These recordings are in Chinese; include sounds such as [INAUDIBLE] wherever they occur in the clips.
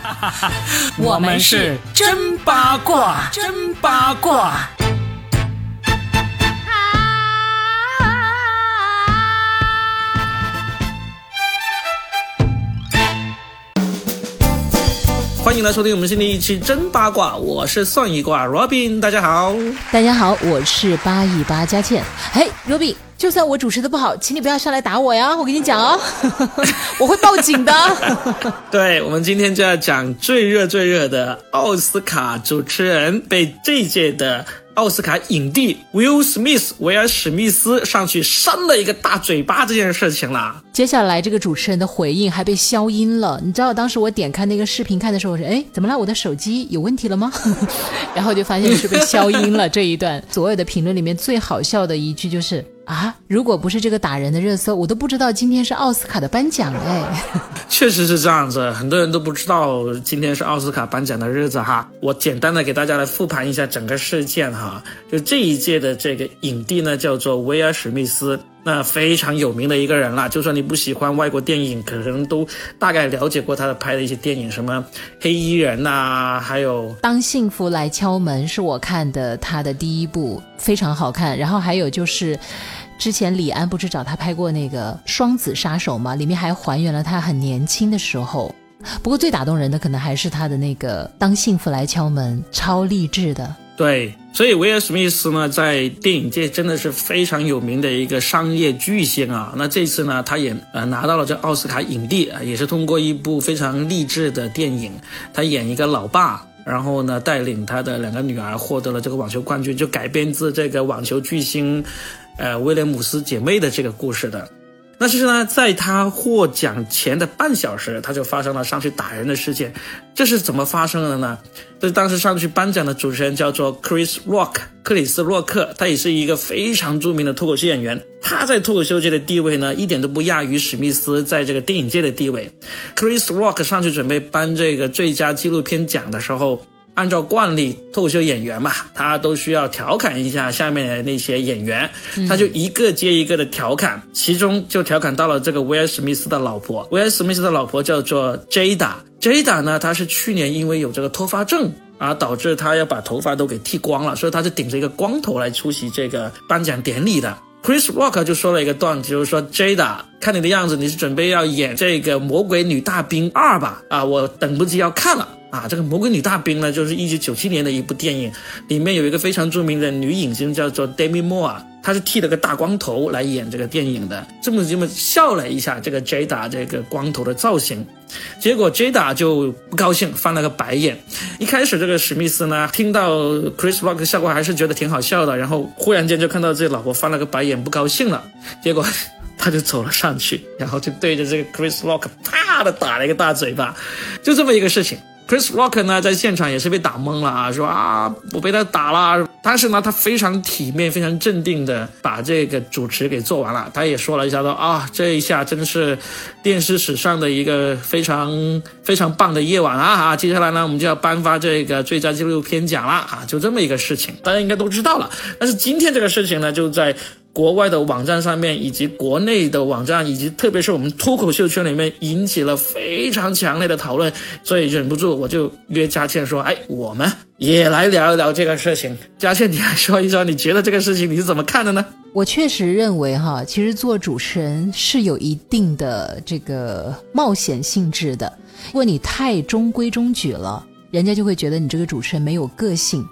[LAUGHS] 我们是真八卦，真八卦。欢迎来收听我们新的一期真八卦，我是算一卦 Robin，大家好，大家好，我是八一八佳倩。嘿，Robin，就算我主持的不好，请你不要上来打我呀，我跟你讲哦，[LAUGHS] 我会报警的。[LAUGHS] 对，我们今天就要讲最热最热的奥斯卡主持人被这一届的。奥斯卡影帝 Will Smith 威尔史密斯上去扇了一个大嘴巴这件事情了。接下来这个主持人的回应还被消音了。你知道当时我点开那个视频看的时候，我说：“哎，怎么了？我的手机有问题了吗？” [LAUGHS] 然后就发现是被消音了。这一段所有的评论里面最好笑的一句就是。啊！如果不是这个打人的热搜，我都不知道今天是奥斯卡的颁奖哎。[LAUGHS] 确实是这样子，很多人都不知道今天是奥斯卡颁奖的日子哈。我简单的给大家来复盘一下整个事件哈。就这一届的这个影帝呢，叫做威尔史密斯，那非常有名的一个人啦。就算你不喜欢外国电影，可能都大概了解过他的拍的一些电影，什么黑衣人呐，还有当幸福来敲门是我看的他的第一部，非常好看。然后还有就是。之前李安不是找他拍过那个《双子杀手》吗？里面还还原了他很年轻的时候。不过最打动人的可能还是他的那个《当幸福来敲门》，超励志的。对，所以威尔史密斯呢，在电影界真的是非常有名的一个商业巨星啊。那这次呢，他也呃拿到了这奥斯卡影帝啊，也是通过一部非常励志的电影，他演一个老爸，然后呢带领他的两个女儿获得了这个网球冠军，就改编自这个网球巨星。呃，威廉姆斯姐妹的这个故事的，那其实呢，在他获奖前的半小时，他就发生了上去打人的事件。这是怎么发生的呢？就是当时上去颁奖的主持人叫做 Chris Rock，克里斯洛克，他也是一个非常著名的脱口秀演员。他在脱口秀界的地位呢，一点都不亚于史密斯在这个电影界的地位。Chris Rock 上去准备颁这个最佳纪录片奖的时候。按照惯例，脱口秀演员嘛，他都需要调侃一下下面的那些演员，他就一个接一个的调侃，其中就调侃到了这个威尔史密斯的老婆。威尔史密斯的老婆叫做 Jada，Jada 呢，她是去年因为有这个脱发症啊，导致她要把头发都给剃光了，所以她就顶着一个光头来出席这个颁奖典礼的。Chris Rock 就说了一个段子，就是说 Jada，看你的样子，你是准备要演这个魔鬼女大兵二吧？啊，我等不及要看了。啊，这个《魔鬼女大兵》呢，就是一九九七年的一部电影，里面有一个非常著名的女影星叫做 Demi Moore，她是剃了个大光头来演这个电影的。这么这么笑了一下这个 Jada 这个光头的造型，结果 Jada 就不高兴，翻了个白眼。一开始这个史密斯呢，听到 Chris Rock 效果还是觉得挺好笑的，然后忽然间就看到自己老婆翻了个白眼，不高兴了，结果 [LAUGHS] 他就走了上去，然后就对着这个 Chris Rock 啪的打了一个大嘴巴，就这么一个事情。Chris Rock 呢，在现场也是被打懵了啊，说啊，我被他打了。但是呢，他非常体面、非常镇定的把这个主持给做完了。他也说了一下，说啊，这一下真的是电视史上的一个非常非常棒的夜晚啊！啊，接下来呢，我们就要颁发这个最佳纪录片奖了啊，就这么一个事情，大家应该都知道了。但是今天这个事情呢，就在。国外的网站上面，以及国内的网站，以及特别是我们脱口秀圈里面，引起了非常强烈的讨论，所以忍不住我就约佳倩说：“哎，我们也来聊一聊这个事情。”佳倩，你来说一说，你觉得这个事情你是怎么看的呢？我确实认为哈，其实做主持人是有一定的这个冒险性质的。如果你太中规中矩了，人家就会觉得你这个主持人没有个性。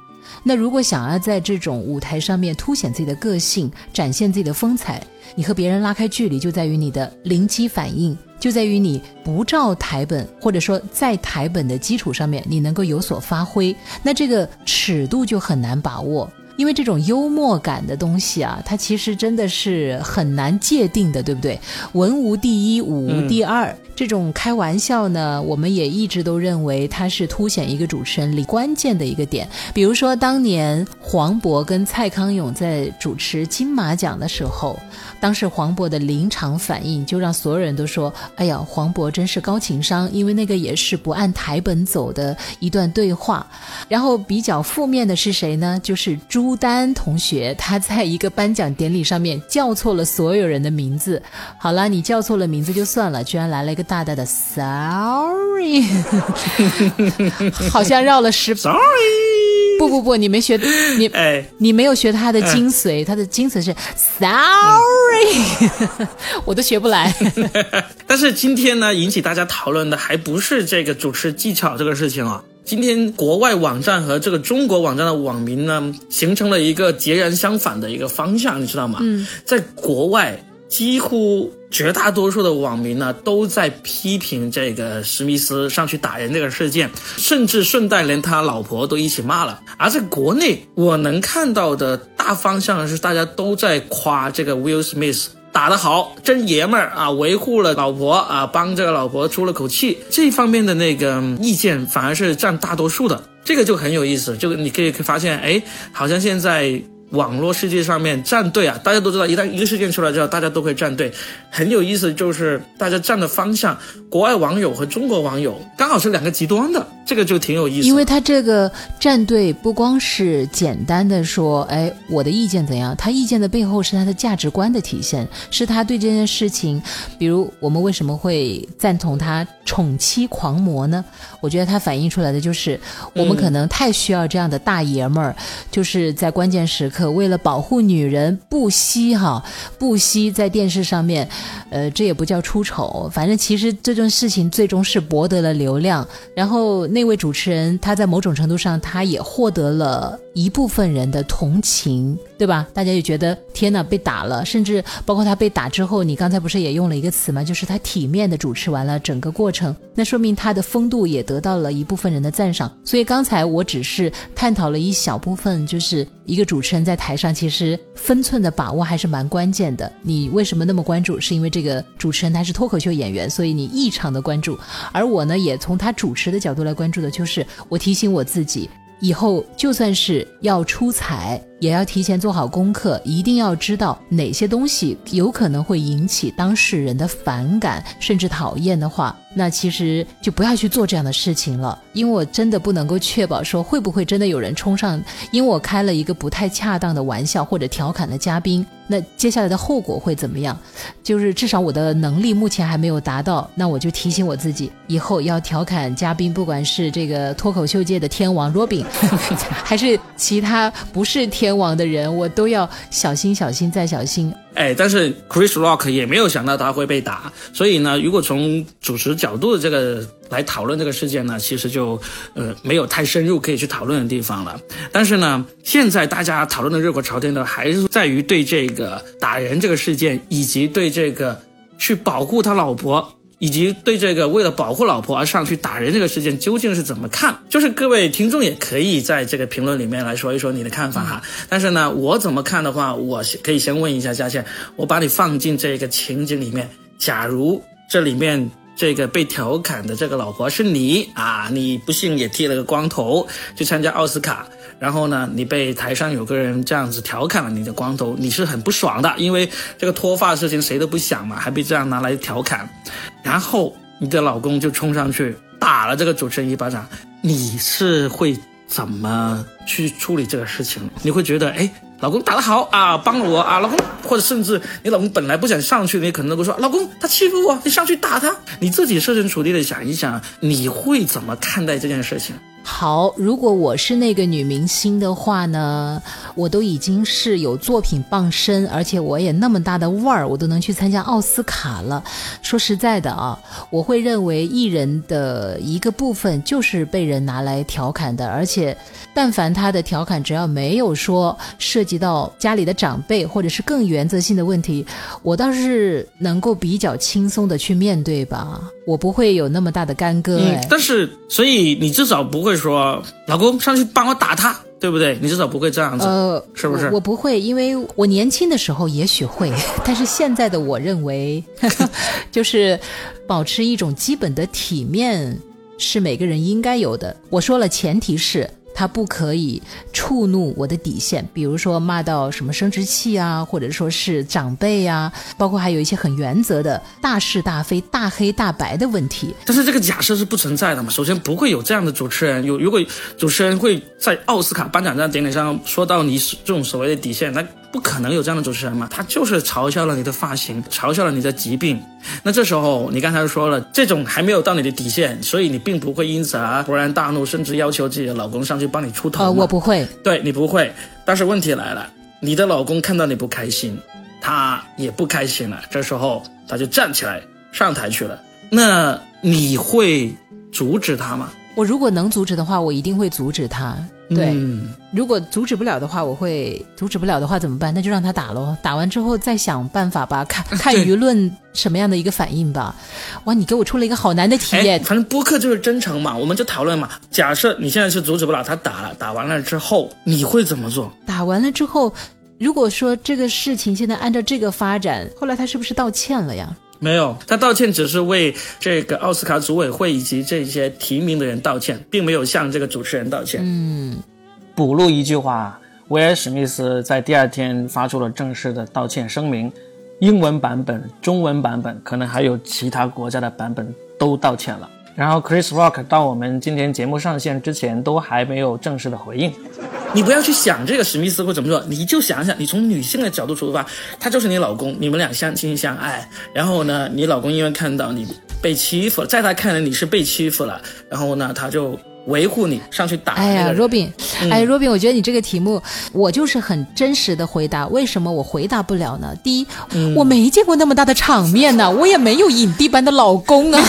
那如果想要在这种舞台上面凸显自己的个性，展现自己的风采，你和别人拉开距离，就在于你的灵机反应，就在于你不照台本，或者说在台本的基础上面，你能够有所发挥。那这个尺度就很难把握，因为这种幽默感的东西啊，它其实真的是很难界定的，对不对？文无第一，武无第二。这种开玩笑呢，我们也一直都认为它是凸显一个主持人里关键的一个点。比如说，当年黄渤跟蔡康永在主持金马奖的时候，当时黄渤的临场反应就让所有人都说：“哎呀，黄渤真是高情商。”因为那个也是不按台本走的一段对话。然后比较负面的是谁呢？就是朱朱丹同学，他在一个颁奖典礼上面叫错了所有人的名字。好了，你叫错了名字就算了，居然来了一个大大的 sorry，[LAUGHS] 好像绕了十 sorry。不不不，你没学，你哎，你没有学他的精髓，他的精髓是 sorry，[LAUGHS] 我都学不来。[LAUGHS] 但是今天呢，引起大家讨论的还不是这个主持技巧这个事情啊。今天国外网站和这个中国网站的网民呢，形成了一个截然相反的一个方向，你知道吗？嗯，在国外，几乎绝大多数的网民呢，都在批评这个史密斯上去打人这个事件，甚至顺带连他老婆都一起骂了。而在国内，我能看到的大方向是大家都在夸这个 Will Smith。打得好，真爷们儿啊！维护了老婆啊，帮这个老婆出了口气，这方面的那个意见反而是占大多数的，这个就很有意思。就你可以发现，哎，好像现在网络世界上面站队啊，大家都知道，一旦一个事件出来之后，大家都会站队，很有意思。就是大家站的方向，国外网友和中国网友刚好是两个极端的。这个就挺有意思，因为他这个站队不光是简单的说，哎，我的意见怎样？他意见的背后是他的价值观的体现，是他对这件事情，比如我们为什么会赞同他宠妻狂魔呢？我觉得他反映出来的就是，我们可能太需要这样的大爷们儿，就是在关键时刻可为了保护女人不惜哈，不惜在电视上面，呃，这也不叫出丑，反正其实这件事情最终是博得了流量，然后。那位主持人，他在某种程度上，他也获得了一部分人的同情，对吧？大家也觉得天哪，被打了，甚至包括他被打之后，你刚才不是也用了一个词吗？就是他体面的主持完了整个过程，那说明他的风度也得到了一部分人的赞赏。所以刚才我只是探讨了一小部分，就是一个主持人在台上其实分寸的把握还是蛮关键的。你为什么那么关注？是因为这个主持人他是脱口秀演员，所以你异常的关注。而我呢，也从他主持的角度来关。注的就是我提醒我自己，以后就算是要出彩，也要提前做好功课，一定要知道哪些东西有可能会引起当事人的反感甚至讨厌的话。那其实就不要去做这样的事情了，因为我真的不能够确保说会不会真的有人冲上，因为我开了一个不太恰当的玩笑或者调侃的嘉宾，那接下来的后果会怎么样？就是至少我的能力目前还没有达到，那我就提醒我自己，以后要调侃嘉宾，不管是这个脱口秀界的天王 Robin，还是其他不是天联网的人，我都要小心、小心再小心。哎，但是 Chris Rock 也没有想到他会被打，所以呢，如果从主持角度的这个来讨论这个事件呢，其实就呃没有太深入可以去讨论的地方了。但是呢，现在大家讨论的热火朝天的还是在于对这个打人这个事件，以及对这个去保护他老婆。以及对这个为了保护老婆而上去打人这个事件究竟是怎么看？就是各位听众也可以在这个评论里面来说一说你的看法哈。但是呢，我怎么看的话，我可以先问一下佳倩，我把你放进这个情景里面，假如这里面这个被调侃的这个老婆是你啊，你不幸也剃了个光头去参加奥斯卡。然后呢，你被台上有个人这样子调侃了你的光头，你是很不爽的，因为这个脱发的事情谁都不想嘛，还被这样拿来调侃。然后你的老公就冲上去打了这个主持人一巴掌，你是会怎么去处理这个事情？你会觉得，哎，老公打得好啊，帮了我啊，老公，或者甚至你老公本来不想上去，你可能都会说，老公他欺负我，你上去打他。你自己设身处地的想一想，你会怎么看待这件事情？好，如果我是那个女明星的话呢，我都已经是有作品傍身，而且我也那么大的腕儿，我都能去参加奥斯卡了。说实在的啊，我会认为艺人的一个部分就是被人拿来调侃的，而且但凡他的调侃只要没有说涉及到家里的长辈或者是更原则性的问题，我倒是能够比较轻松的去面对吧。我不会有那么大的干戈，嗯，但是所以你至少不会说老公上去帮我打他，对不对？你至少不会这样子，呃，是不是？我不会，因为我年轻的时候也许会，[LAUGHS] 但是现在的我认为，[LAUGHS] 就是保持一种基本的体面是每个人应该有的。我说了，前提是。他不可以触怒我的底线，比如说骂到什么生殖器啊，或者说是长辈啊，包括还有一些很原则的大是大非、大黑大白的问题。但是这个假设是不存在的嘛？首先不会有这样的主持人，有如果主持人会在奥斯卡颁奖典礼上说到你这种所谓的底线，那不可能有这样的主持人嘛？他就是嘲笑了你的发型，嘲笑了你的疾病。那这时候你刚才说了，这种还没有到你的底线，所以你并不会因此而勃然大怒，甚至要求自己的老公上去帮你出头。呃，我不会，对你不会。但是问题来了，你的老公看到你不开心，他也不开心了。这时候他就站起来上台去了。那你会阻止他吗？我如果能阻止的话，我一定会阻止他。对，如果阻止不了的话，我会阻止不了的话怎么办？那就让他打喽，打完之后再想办法吧，看看舆论什么样的一个反应吧。哇，你给我出了一个好难的题耶！反正播客就是真诚嘛，我们就讨论嘛。假设你现在是阻止不了他打了，打完了之后你会怎么做？打完了之后，如果说这个事情现在按照这个发展，后来他是不是道歉了呀？没有，他道歉只是为这个奥斯卡组委会以及这些提名的人道歉，并没有向这个主持人道歉。嗯，补录一句话，威尔史密斯在第二天发出了正式的道歉声明，英文版本、中文版本，可能还有其他国家的版本都道歉了。然后 Chris Rock 到我们今天节目上线之前都还没有正式的回应。你不要去想这个史密斯会怎么做，你就想想，你从女性的角度出发，他就是你老公，你们俩相亲相爱，然后呢，你老公因为看到你被欺负，在他看来你是被欺负了，然后呢，他就。维护你上去打。哎呀，Robin，哎，Robin，我觉得你这个题目，我就是很真实的回答。为什么我回答不了呢？第一，我没见过那么大的场面呢，[LAUGHS] 我也没有影帝般的老公啊。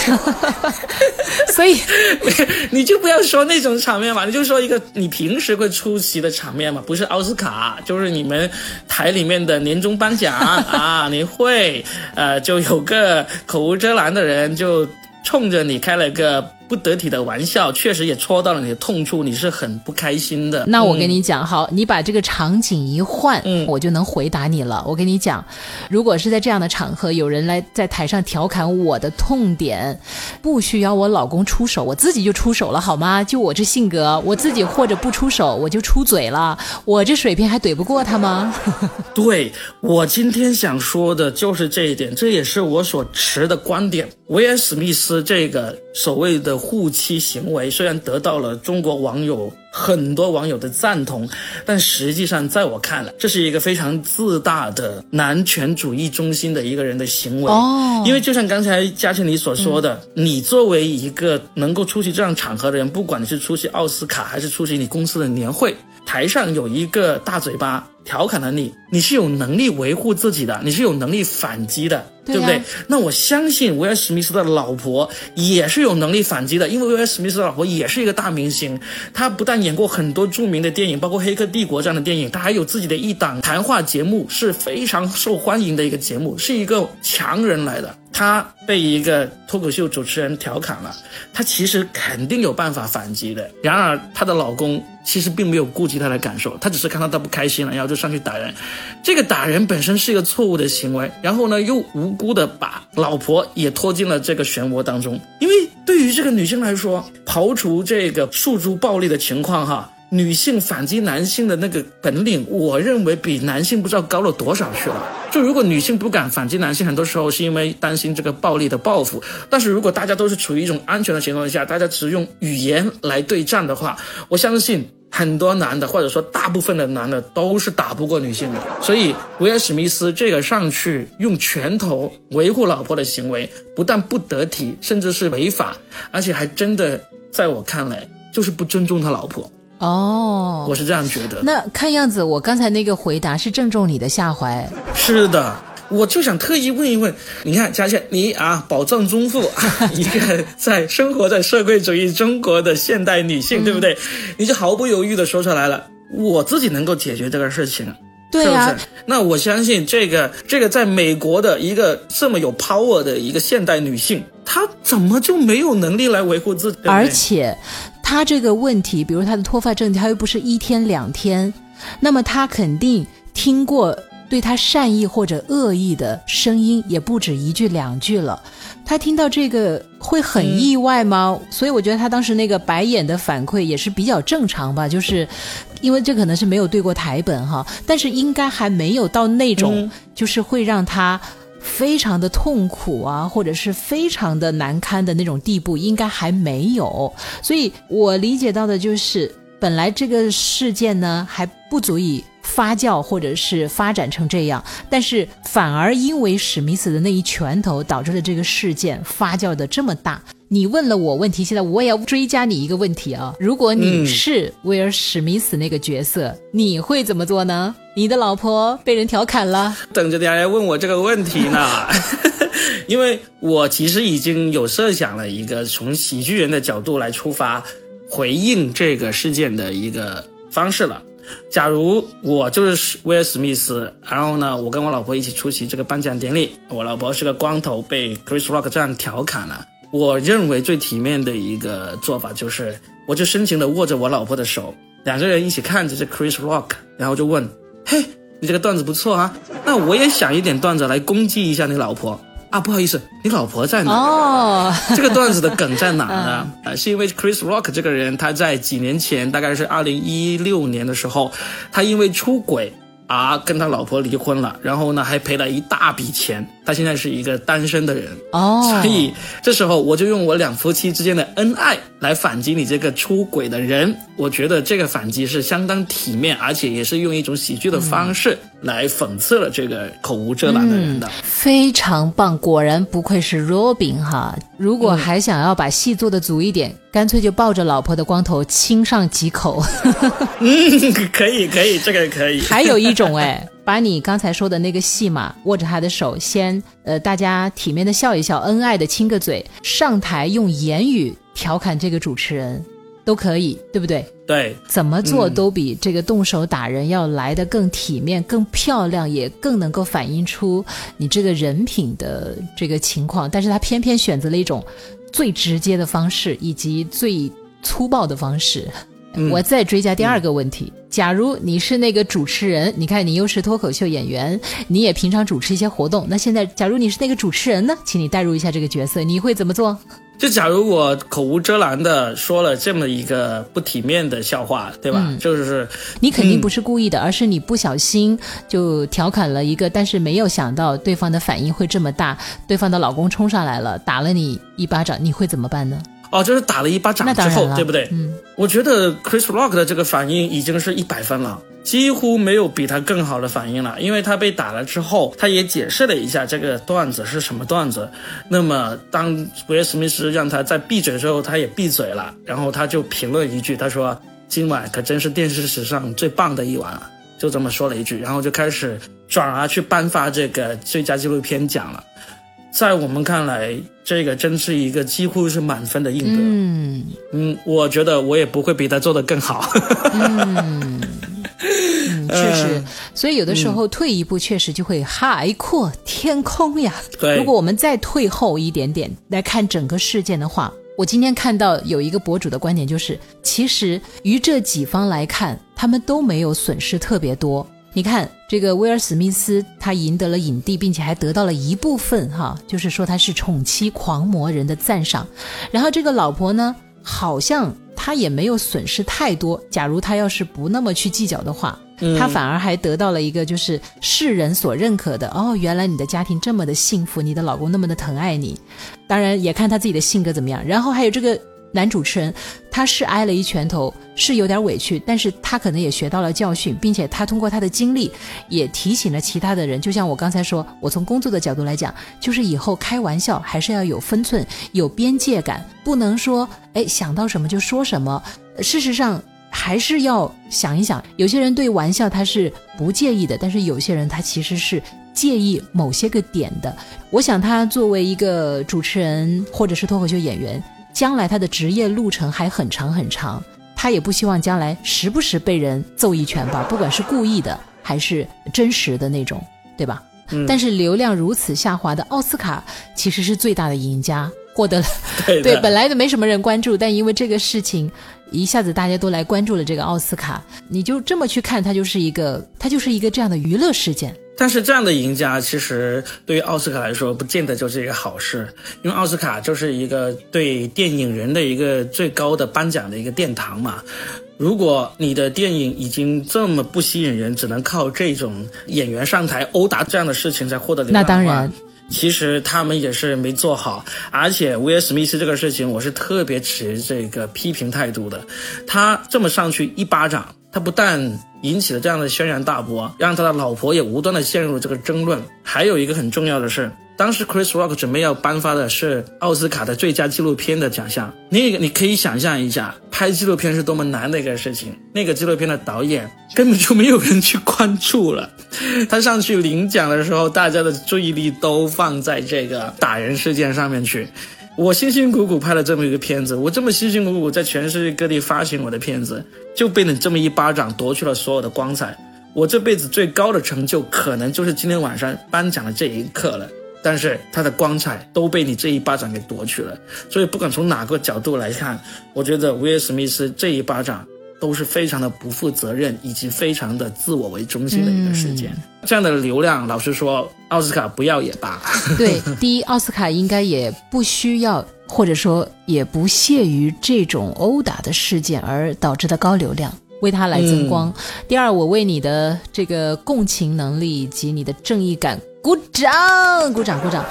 [LAUGHS] 所以，[LAUGHS] 你就不要说那种场面嘛，你就说一个你平时会出席的场面嘛，不是奥斯卡，就是你们台里面的年终颁奖啊，你会呃，就有个口无遮拦的人就冲着你开了个。不得体的玩笑，确实也戳到了你的痛处，你是很不开心的。那我跟你讲，好，你把这个场景一换，嗯，我就能回答你了。我跟你讲，如果是在这样的场合，有人来在台上调侃我的痛点，不需要我老公出手，我自己就出手了，好吗？就我这性格，我自己或者不出手，我就出嘴了。我这水平还怼不过他吗？[LAUGHS] 对我今天想说的就是这一点，这也是我所持的观点。威尔史密斯这个所谓的。护妻行为虽然得到了中国网友很多网友的赞同，但实际上在我看来，这是一个非常自大的男权主义中心的一个人的行为。哦，因为就像刚才嘉庆你所说的，你作为一个能够出席这样场合的人，不管你是出席奥斯卡还是出席你公司的年会，台上有一个大嘴巴调侃了你，你是有能力维护自己的，你是有能力反击的。对不对？那我相信威尔史密斯的老婆也是有能力反击的，因为威尔史密斯的老婆也是一个大明星，她不但演过很多著名的电影，包括《黑客帝国》这样的电影，他还有自己的一档谈话节目，是非常受欢迎的一个节目，是一个强人来的。她被一个脱口秀主持人调侃了，她其实肯定有办法反击的。然而，她的老公其实并没有顾及她的感受，他只是看到她不开心了，然后就上去打人。这个打人本身是一个错误的行为，然后呢，又无辜的把老婆也拖进了这个漩涡当中。因为对于这个女性来说，刨除这个诉诸暴力的情况，哈。女性反击男性的那个本领，我认为比男性不知道高了多少去了。就如果女性不敢反击男性，很多时候是因为担心这个暴力的报复。但是如果大家都是处于一种安全的情况下，大家只用语言来对战的话，我相信很多男的或者说大部分的男的都是打不过女性的。所以威尔史密斯这个上去用拳头维护老婆的行为，不但不得体，甚至是违法，而且还真的在我看来就是不尊重他老婆。哦，我是这样觉得。那看样子，我刚才那个回答是正中你的下怀。是的，我就想特意问一问，你看佳倩，你啊，宝藏中妇，[LAUGHS] 一个在生活在社会主义中国的现代女性，对不对？你就毫不犹豫的说出来了，我自己能够解决这个事情，对呀。那我相信这个这个在美国的一个这么有 power 的一个现代女性，她怎么就没有能力来维护自己？而且。他这个问题，比如他的脱发症，他又不是一天两天，那么他肯定听过对他善意或者恶意的声音也不止一句两句了。他听到这个会很意外吗？所以我觉得他当时那个白眼的反馈也是比较正常吧，就是因为这可能是没有对过台本哈，但是应该还没有到那种就是会让他非常的痛苦啊，或者是非常的难堪的那种地步，应该还没有。所以我理解到的就是，本来这个事件呢还不足以。发酵或者是发展成这样，但是反而因为史密斯的那一拳头，导致了这个事件发酵的这么大。你问了我问题，现在我也要追加你一个问题啊！如果你是威尔史密斯那个角色，你会怎么做呢？你的老婆被人调侃了，等着大家问我这个问题呢，[LAUGHS] 因为我其实已经有设想了一个从喜剧人的角度来出发回应这个事件的一个方式了。假如我就是威尔史密斯，然后呢，我跟我老婆一起出席这个颁奖典礼，我老婆是个光头，被 Chris Rock 这样调侃了。我认为最体面的一个做法就是，我就深情的握着我老婆的手，两个人一起看着这 Chris Rock，然后就问：嘿，你这个段子不错啊，那我也想一点段子来攻击一下你老婆。啊，不好意思，你老婆在哪？哦，[LAUGHS] 这个段子的梗在哪呢？[LAUGHS] 啊，是因为 Chris Rock 这个人，他在几年前，大概是二零一六年的时候，他因为出轨。啊，跟他老婆离婚了，然后呢，还赔了一大笔钱。他现在是一个单身的人哦，所以这时候我就用我两夫妻之间的恩爱来反击你这个出轨的人。我觉得这个反击是相当体面，而且也是用一种喜剧的方式来讽刺了这个口无遮拦的人的。非常棒，果然不愧是 Robin 哈。如果还想要把戏做的足一点。干脆就抱着老婆的光头亲上几口，[LAUGHS] 嗯，可以可以，这个可以。还有一种哎，把你刚才说的那个戏码，握着他的手，先呃，大家体面的笑一笑，恩爱的亲个嘴，上台用言语调侃这个主持人，都可以，对不对？对，怎么做都比这个动手打人要来的更体面、更漂亮，也更能够反映出你这个人品的这个情况。但是他偏偏选择了一种。最直接的方式以及最粗暴的方式，我再追加第二个问题：假如你是那个主持人，你看你又是脱口秀演员，你也平常主持一些活动，那现在假如你是那个主持人呢？请你代入一下这个角色，你会怎么做？就假如我口无遮拦的说了这么一个不体面的笑话，对吧？就是你肯定不是故意的，而是你不小心就调侃了一个，但是没有想到对方的反应会这么大，对方的老公冲上来了，打了你一巴掌，你会怎么办呢？哦，就是打了一巴掌之后，对不对？嗯，我觉得 Chris Rock 的这个反应已经是一百分了。几乎没有比他更好的反应了，因为他被打了之后，他也解释了一下这个段子是什么段子。那么当威尔史密斯让他在闭嘴之后，他也闭嘴了，然后他就评论一句，他说：“今晚可真是电视史上最棒的一晚啊！”就这么说了一句，然后就开始转而去颁发这个最佳纪录片奖了。在我们看来，这个真是一个几乎是满分的应得。嗯嗯，我觉得我也不会比他做的更好。嗯。嗯，[LAUGHS] 确实，所以有的时候退一步，确实就会海阔天空呀。对，如果我们再退后一点点来看整个事件的话，我今天看到有一个博主的观点就是，其实于这几方来看，他们都没有损失特别多。你看，这个威尔史密斯他赢得了影帝，并且还得到了一部分哈，就是说他是宠妻狂魔人的赞赏。然后这个老婆呢，好像。他也没有损失太多。假如他要是不那么去计较的话，他反而还得到了一个就是世人所认可的哦，原来你的家庭这么的幸福，你的老公那么的疼爱你。当然也看他自己的性格怎么样。然后还有这个。男主持人，他是挨了一拳头，是有点委屈，但是他可能也学到了教训，并且他通过他的经历，也提醒了其他的人。就像我刚才说，我从工作的角度来讲，就是以后开玩笑还是要有分寸、有边界感，不能说哎想到什么就说什么。事实上，还是要想一想，有些人对玩笑他是不介意的，但是有些人他其实是介意某些个点的。我想他作为一个主持人或者是脱口秀演员。将来他的职业路程还很长很长，他也不希望将来时不时被人揍一拳吧，不管是故意的还是真实的那种，对吧？嗯。但是流量如此下滑的奥斯卡其实是最大的赢家，获得了 [LAUGHS] 对本来都没什么人关注，但因为这个事情，一下子大家都来关注了这个奥斯卡，你就这么去看，它就是一个它就是一个这样的娱乐事件。但是这样的赢家其实对于奥斯卡来说，不见得就是一个好事，因为奥斯卡就是一个对电影人的一个最高的颁奖的一个殿堂嘛。如果你的电影已经这么不吸引人，只能靠这种演员上台殴打这样的事情才获得流量，那当然。其实他们也是没做好，而且威尔史密斯这个事情，我是特别持这个批评态度的。他这么上去一巴掌，他不但引起了这样的轩然大波，让他的老婆也无端的陷入这个争论。还有一个很重要的是。当时 Chris Rock 准备要颁发的是奥斯卡的最佳纪录片的奖项，那个你可以想象一下，拍纪录片是多么难的一个事情。那个纪录片的导演根本就没有人去关注了，他上去领奖的时候，大家的注意力都放在这个打人事件上面去。我辛辛苦苦拍了这么一个片子，我这么辛辛苦苦在全世界各地发行我的片子，就被你这么一巴掌夺去了所有的光彩。我这辈子最高的成就，可能就是今天晚上颁奖的这一刻了。但是他的光彩都被你这一巴掌给夺去了，所以不管从哪个角度来看，我觉得威尔史密斯这一巴掌都是非常的不负责任，以及非常的自我为中心的一个事件。这样的流量，老实说，奥斯卡不要也罢。[LAUGHS] 对，第一，奥斯卡应该也不需要，或者说也不屑于这种殴打的事件而导致的高流量，为他来增光。第二，我为你的这个共情能力以及你的正义感。鼓掌，鼓掌，鼓掌。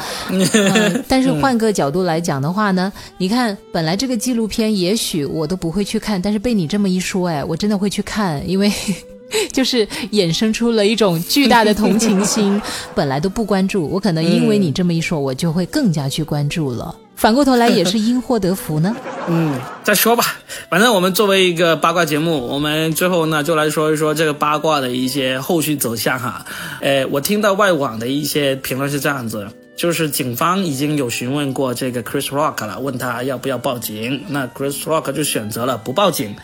[LAUGHS] 但是换个角度来讲的话呢，你看，本来这个纪录片也许我都不会去看，但是被你这么一说，哎，我真的会去看，因为 [LAUGHS] 就是衍生出了一种巨大的同情心。[LAUGHS] 本来都不关注，我可能因为你这么一说，我就会更加去关注了。反过头来也是因祸得福呢。[LAUGHS] 嗯，再说吧，反正我们作为一个八卦节目，我们最后呢就来说一说这个八卦的一些后续走向哈。呃，我听到外网的一些评论是这样子，就是警方已经有询问过这个 Chris Rock 了，问他要不要报警，那 Chris Rock 就选择了不报警。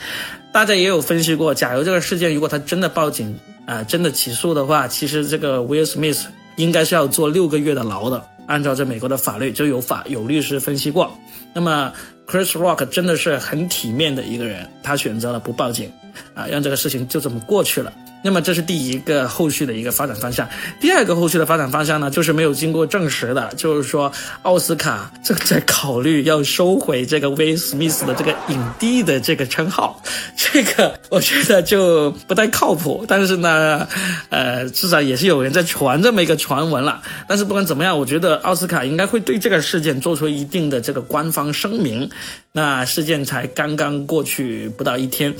大家也有分析过，假如这个事件如果他真的报警啊，真的起诉的话，其实这个 Will Smith 应该是要坐六个月的牢的。按照这美国的法律，就有法有律师分析过。那么，Chris Rock 真的是很体面的一个人，他选择了不报警，啊，让这个事情就这么过去了。那么这是第一个后续的一个发展方向。第二个后续的发展方向呢，就是没有经过证实的，就是说奥斯卡正在考虑要收回这个威斯密斯的这个影帝的这个称号。这个我觉得就不太靠谱。但是呢，呃，至少也是有人在传这么一个传闻了。但是不管怎么样，我觉得奥斯卡应该会对这个事件做出一定的这个官方声明。那事件才刚刚过去不到一天。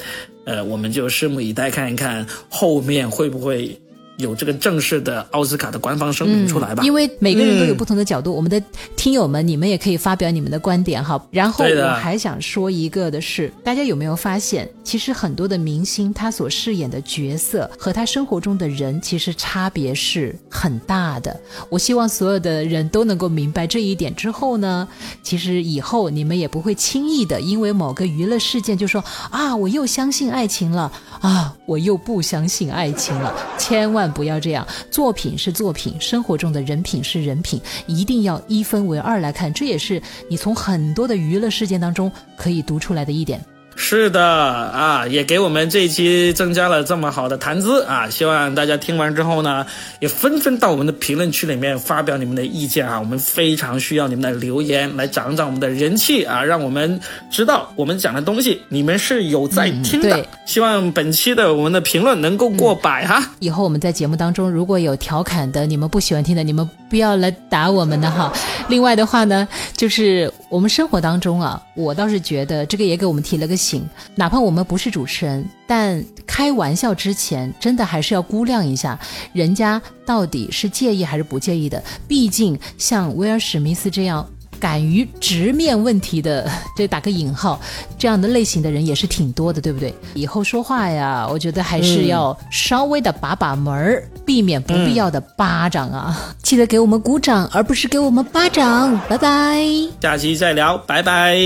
呃，我们就拭目以待，看一看后面会不会。有这个正式的奥斯卡的官方声明出来吧？因为每个人都有不同的角度，我们的听友们，你们也可以发表你们的观点哈。然后我还想说一个的是，大家有没有发现，其实很多的明星他所饰演的角色和他生活中的人其实差别是很大的。我希望所有的人都能够明白这一点之后呢，其实以后你们也不会轻易的因为某个娱乐事件就说啊，我又相信爱情了啊，我又不相信爱情了，千万。不要这样，作品是作品，生活中的人品是人品，一定要一分为二来看。这也是你从很多的娱乐事件当中可以读出来的一点。是的啊，也给我们这一期增加了这么好的谈资啊！希望大家听完之后呢，也纷纷到我们的评论区里面发表你们的意见啊！我们非常需要你们的留言来涨涨我们的人气啊，让我们知道我们讲的东西你们是有在听的。希望本期的我们的评论能够过百哈！以后我们在节目当中如果有调侃的，你们不喜欢听的，你们不要来打我们的哈。另外的话呢，就是我们生活当中啊，我倒是觉得这个也给我们提了个醒。哪怕我们不是主持人，但开玩笑之前，真的还是要估量一下，人家到底是介意还是不介意的。毕竟像威尔史密斯这样。敢于直面问题的，[LAUGHS] 这打个引号，这样的类型的人也是挺多的，对不对？以后说话呀，我觉得还是要稍微的把把门儿，避免不必要的巴掌啊！记得给我们鼓掌，而不是给我们巴掌。拜拜，下期再聊，拜拜。